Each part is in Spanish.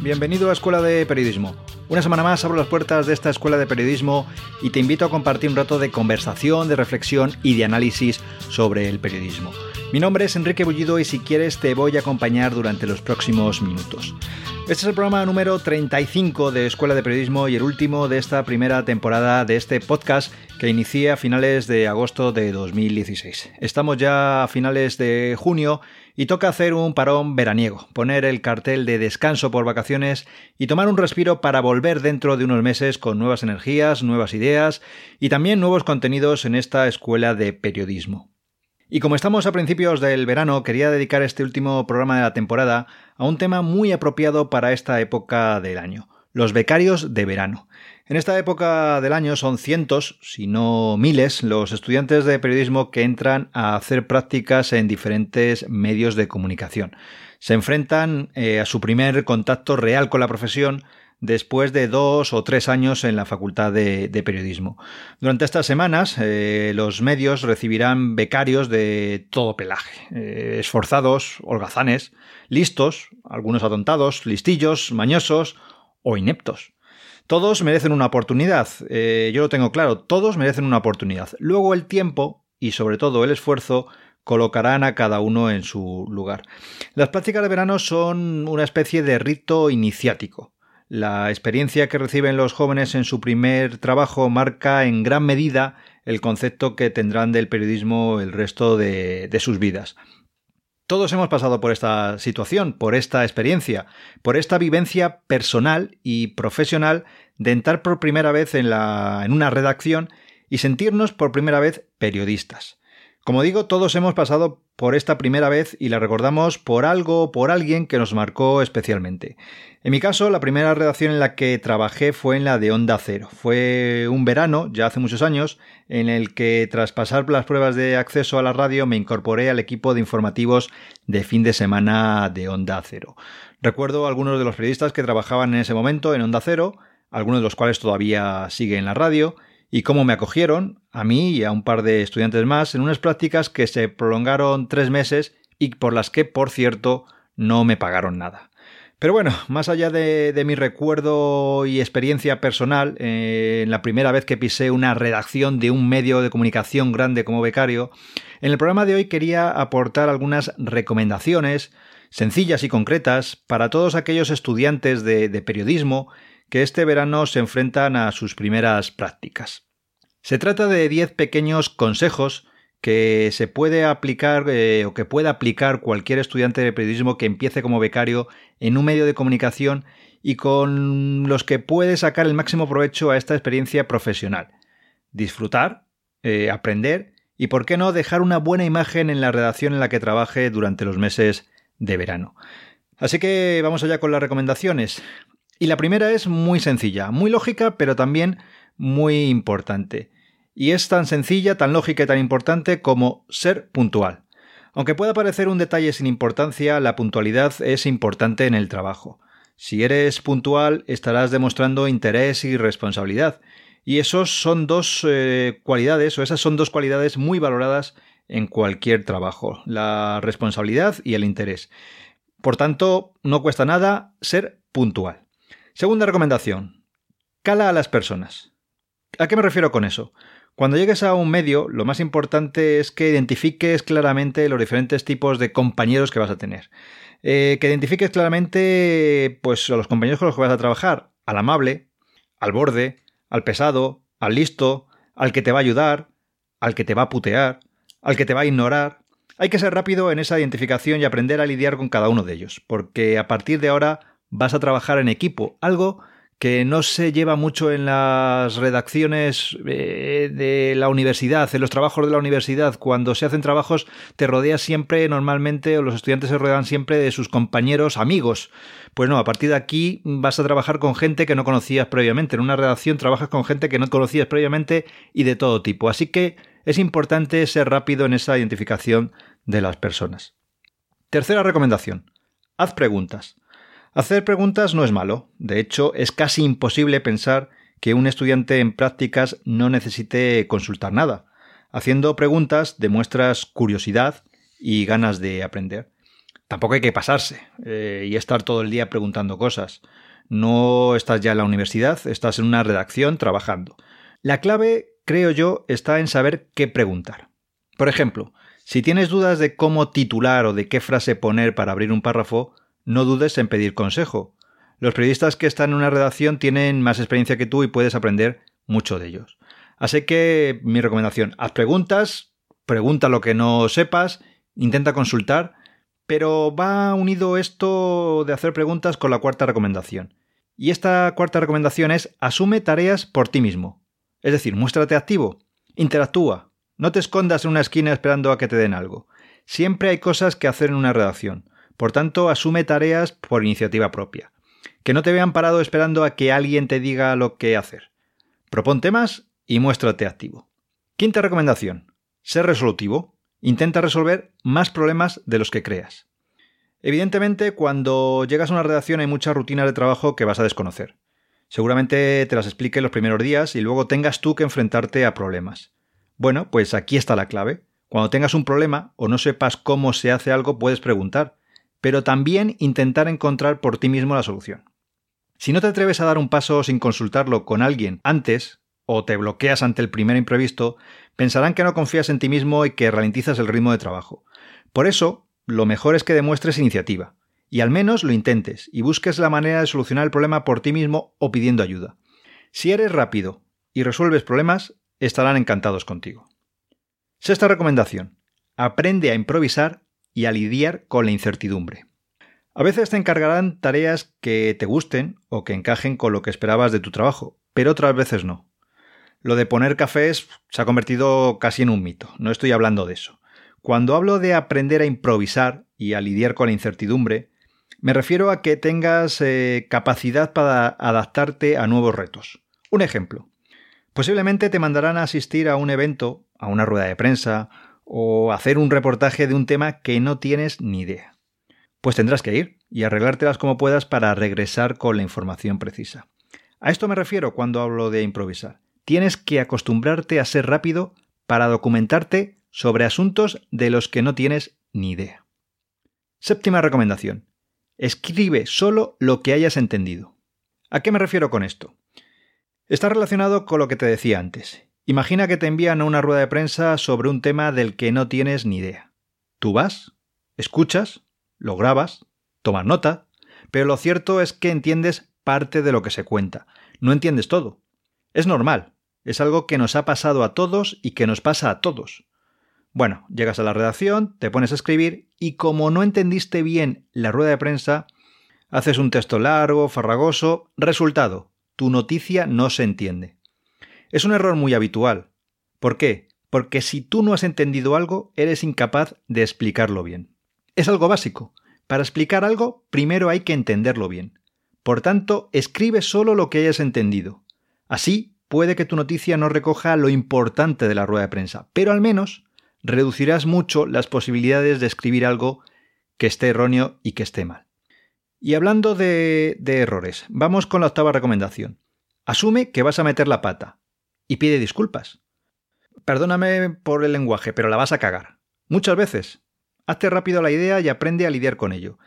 Bienvenido a Escuela de Periodismo. Una semana más abro las puertas de esta Escuela de Periodismo y te invito a compartir un rato de conversación, de reflexión y de análisis sobre el periodismo. Mi nombre es Enrique Bullido y si quieres te voy a acompañar durante los próximos minutos. Este es el programa número 35 de Escuela de Periodismo y el último de esta primera temporada de este podcast que inicié a finales de agosto de 2016. Estamos ya a finales de junio y toca hacer un parón veraniego, poner el cartel de descanso por vacaciones y tomar un respiro para volver dentro de unos meses con nuevas energías, nuevas ideas y también nuevos contenidos en esta escuela de periodismo. Y como estamos a principios del verano, quería dedicar este último programa de la temporada a un tema muy apropiado para esta época del año, los becarios de verano. En esta época del año son cientos, si no miles, los estudiantes de periodismo que entran a hacer prácticas en diferentes medios de comunicación. Se enfrentan eh, a su primer contacto real con la profesión después de dos o tres años en la Facultad de, Periodismo. Durante estas semanas, eh, los medios recibirán becarios de todo pelaje, eh, esforzados, holgazanes, listos, algunos atontados, listillos, mañosos o ineptos. Todos merecen una oportunidad, eh, yo lo tengo claro, todos merecen una oportunidad. Luego el tiempo y sobre todo el esfuerzo colocarán a cada uno en su lugar. Las prácticas de verano son una especie de rito iniciático. La experiencia que reciben los jóvenes en su primer trabajo marca en gran medida el concepto que tendrán del periodismo el resto de, de sus vidas. Todos hemos pasado por esta situación, por esta experiencia, por esta vivencia personal y profesional de entrar por primera vez en, la, en una redacción y sentirnos por primera vez periodistas. Como digo, todos hemos pasado por esta primera vez y la recordamos por algo o por alguien que nos marcó especialmente. En mi caso, la primera redacción en la que trabajé fue en la de Onda Cero. Fue un verano, ya hace muchos años, en el que tras pasar las pruebas de acceso a la radio me incorporé al equipo de informativos de fin de semana de Onda Cero. Recuerdo algunos de los periodistas que trabajaban en ese momento en Onda Cero, algunos de los cuales todavía siguen en la radio, y cómo me acogieron, a mí y a un par de estudiantes más, en unas prácticas que se prolongaron tres meses y por las que, por cierto, no me pagaron nada. Pero bueno, más allá de, mi recuerdo y experiencia personal, eh, en la primera vez que pisé una redacción de un medio de comunicación grande como becario, en el programa de hoy quería aportar algunas recomendaciones sencillas y concretas para todos aquellos estudiantes de periodismo que este verano se enfrentan a sus primeras prácticas. Se trata de 10 pequeños consejos que se puede aplicar eh, o que pueda aplicar cualquier estudiante de periodismo que empiece como becario en un medio de comunicación y con los que puede sacar el máximo provecho a esta experiencia profesional. Disfrutar, eh, aprender y, por qué no, dejar una buena imagen en la redacción en la que trabaje durante los meses de verano. Así que vamos allá con las recomendaciones. Y la primera es muy sencilla, muy lógica, pero también muy importante. Y es tan sencilla, tan lógica y tan importante como ser puntual. Aunque pueda parecer un detalle sin importancia, la puntualidad es importante en el trabajo. Si eres puntual, estarás demostrando interés y responsabilidad. Y esos son dos eh, cualidades, o esas son dos cualidades muy valoradas en cualquier trabajo, la responsabilidad y el interés. Por tanto, no cuesta nada ser puntual. Segunda recomendación. Cala a las personas. ¿A qué me refiero con eso? Cuando llegues a un medio, lo más importante es que identifiques claramente los diferentes tipos de compañeros que vas a tener. Eh, que identifiques claramente pues, a los compañeros con los que vas a trabajar. Al amable, al borde, al pesado, al listo, al que te va a ayudar, al que te va a putear, al que te va a ignorar. Hay que ser rápido en esa identificación y aprender a lidiar con cada uno de ellos, porque a partir de ahora vas a trabajar en equipo, algo que no se lleva mucho en las redacciones eh, de la universidad, en los trabajos de la universidad. Cuando se hacen trabajos te rodeas siempre, normalmente, o los estudiantes se rodean siempre de sus compañeros, amigos. Pues no, a partir de aquí vas a trabajar con gente que no conocías previamente. En una redacción trabajas con gente que no conocías previamente y de todo tipo. Así que es importante ser rápido en esa identificación de las personas. Tercera recomendación. Haz preguntas. Hacer preguntas no es malo, de hecho es casi imposible pensar que un estudiante en prácticas no necesite consultar nada. Haciendo preguntas demuestras curiosidad y ganas de aprender. tampoco hay que pasarse eh, y estar todo el día preguntando cosas. No estás ya en la universidad, estás en una redacción trabajando. La clave, creo yo, está en saber qué preguntar. Por ejemplo, si tienes dudas de cómo titular o de qué frase poner para abrir un párrafo, no dudes en pedir consejo. Los periodistas que están en una redacción tienen más experiencia que tú y puedes aprender mucho de ellos. Así que mi recomendación, haz preguntas, pregunta lo que no sepas, intenta consultar, pero va unido esto de hacer preguntas con la cuarta recomendación. Y esta cuarta recomendación es asume tareas por ti mismo. Es decir, muéstrate activo, interactúa, no te escondas en una esquina esperando a que te den algo. Siempre hay cosas que hacer en una redacción. Por tanto, asume tareas por iniciativa propia. Que no te vean parado esperando a que alguien te diga lo que hacer. Propon temas y muéstrate activo. Quinta recomendación. Sé resolutivo. Intenta resolver más problemas de los que creas. Evidentemente, cuando llegas a una redacción hay muchas rutinas de trabajo que vas a desconocer. Seguramente te las explique los primeros días y luego tengas tú que enfrentarte a problemas. Bueno, pues aquí está la clave. Cuando tengas un problema o no sepas cómo se hace algo, puedes preguntar, pero también intentar encontrar por ti mismo la solución. Si no te atreves a dar un paso sin consultarlo con alguien antes, o te bloqueas ante el primer imprevisto, pensarán que no confías en ti mismo y que ralentizas el ritmo de trabajo. Por eso, lo mejor es que demuestres iniciativa, y al menos lo intentes, y busques la manera de solucionar el problema por ti mismo o pidiendo ayuda. Si eres rápido y resuelves problemas, estarán encantados contigo. Sexta recomendación. Aprende a improvisar y a lidiar con la incertidumbre. A veces te encargarán tareas que te gusten o que encajen con lo que esperabas de tu trabajo, pero otras veces no. Lo de poner cafés se ha convertido casi en un mito, no estoy hablando de eso. Cuando hablo de aprender a improvisar y a lidiar con la incertidumbre, me refiero a que tengas eh, capacidad para adaptarte a nuevos retos. Un ejemplo. Posiblemente te mandarán a asistir a un evento, a una rueda de prensa, o hacer un reportaje de un tema que no tienes ni idea pues tendrás que ir y arreglártelas como puedas para regresar con la información precisa. A esto me refiero cuando hablo de improvisar. Tienes que acostumbrarte a ser rápido para documentarte sobre asuntos de los que no tienes ni idea. Séptima recomendación. Escribe solo lo que hayas entendido. ¿A qué me refiero con esto? Está relacionado con lo que te decía antes. Imagina que te envían a una rueda de prensa sobre un tema del que no tienes ni idea. Tú vas, escuchas, lo grabas, tomas nota, pero lo cierto es que entiendes parte de lo que se cuenta. No entiendes todo. Es normal, es algo que nos ha pasado a todos y que nos pasa a todos. Bueno, llegas a la redacción, te pones a escribir y como no entendiste bien la rueda de prensa, haces un texto largo, farragoso, resultado, tu noticia no se entiende. Es un error muy habitual. ¿Por qué? Porque si tú no has entendido algo, eres incapaz de explicarlo bien. Es algo básico. Para explicar algo, primero hay que entenderlo bien. Por tanto, escribe solo lo que hayas entendido. Así, puede que tu noticia no recoja lo importante de la rueda de prensa, pero al menos reducirás mucho las posibilidades de escribir algo que esté erróneo y que esté mal. Y hablando de, de errores, vamos con la octava recomendación. Asume que vas a meter la pata y pide disculpas. Perdóname por el lenguaje, pero la vas a cagar. Muchas veces. Hazte rápido la idea y aprende a lidiar con ello.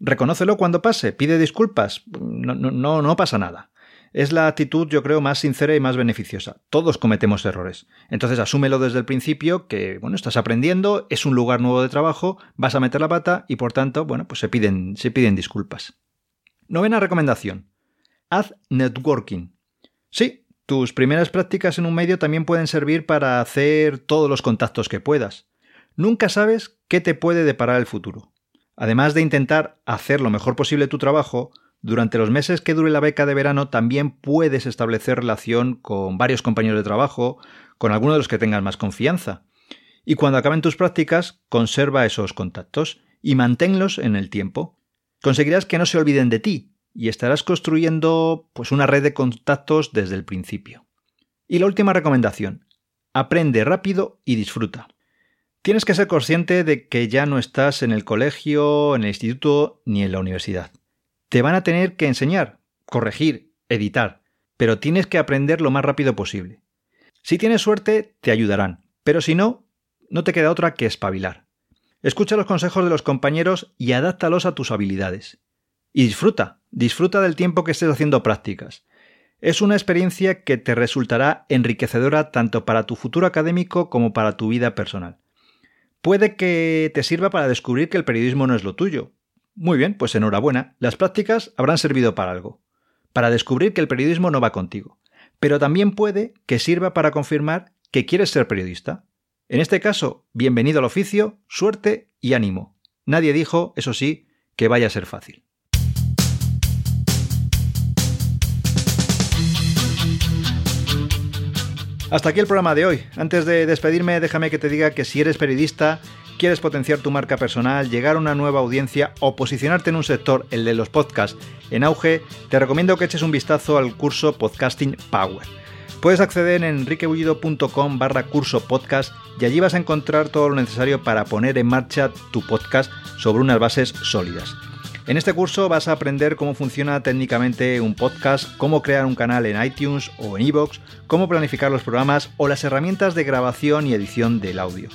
Reconócelo cuando pase, pide disculpas. No, no, no pasa nada. Es la actitud, yo creo, más sincera y más beneficiosa. Todos cometemos errores. Entonces asúmelo desde el principio que, bueno, estás aprendiendo, es un lugar nuevo de trabajo, vas a meter la pata y por tanto, bueno, pues se piden, se piden disculpas. Novena recomendación. Haz networking. Sí, tus primeras prácticas en un medio también pueden servir para hacer todos los contactos que puedas. Nunca sabes qué te puede deparar el futuro. Además de intentar hacer lo mejor posible tu trabajo, durante los meses que dure la beca de verano también puedes establecer relación con varios compañeros de trabajo, con algunos de los que tengas más confianza. Y cuando acaben tus prácticas, conserva esos contactos y manténlos en el tiempo. Conseguirás que no se olviden de ti y estarás construyendo pues una red de contactos desde el principio. Y la última recomendación, aprende rápido y disfruta. Tienes que ser consciente de que ya no estás en el colegio, en el instituto ni en la universidad. Te van a tener que enseñar, corregir, editar, pero tienes que aprender lo más rápido posible. Si tienes suerte, te ayudarán, pero si no, no te queda otra que espabilar. Escucha los consejos de los compañeros y adáptalos a tus habilidades. Y disfruta, disfruta del tiempo que estés haciendo prácticas. Es una experiencia que te resultará enriquecedora tanto para tu futuro académico como para tu vida personal. Puede que te sirva para descubrir que el periodismo no es lo tuyo. Muy bien, pues enhorabuena, las prácticas habrán servido para algo, para descubrir que el periodismo no va contigo. Pero también puede que sirva para confirmar que quieres ser periodista. En este caso, bienvenido al oficio, suerte y ánimo. Nadie dijo, eso sí, que vaya a ser fácil. Hasta aquí el programa de hoy. Antes de despedirme, déjame que te diga que si eres periodista, quieres potenciar tu marca personal, llegar a una nueva audiencia o posicionarte en un sector, el de los podcasts, en auge, te recomiendo que eches un vistazo al curso Podcasting Power. Puedes acceder en enriquebullido.com barra curso podcast y allí vas a encontrar todo lo necesario para poner en marcha tu podcast sobre unas bases sólidas. En este curso vas a aprender cómo funciona técnicamente un podcast, cómo crear un canal en iTunes o en iVoox, cómo planificar los programas o las herramientas de grabación y edición del audio.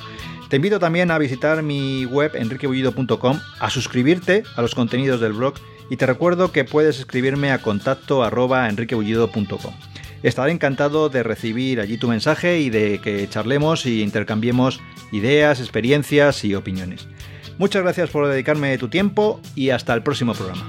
Te invito también a visitar mi web enriquebullido.com, a suscribirte a los contenidos del blog y te recuerdo que puedes escribirme a contacto arroba enriquebullido.com. Estaré encantado de recibir allí tu mensaje y de que charlemos y intercambiemos ideas, experiencias y opiniones. Muchas gracias por dedicarme tu tiempo y hasta el próximo programa.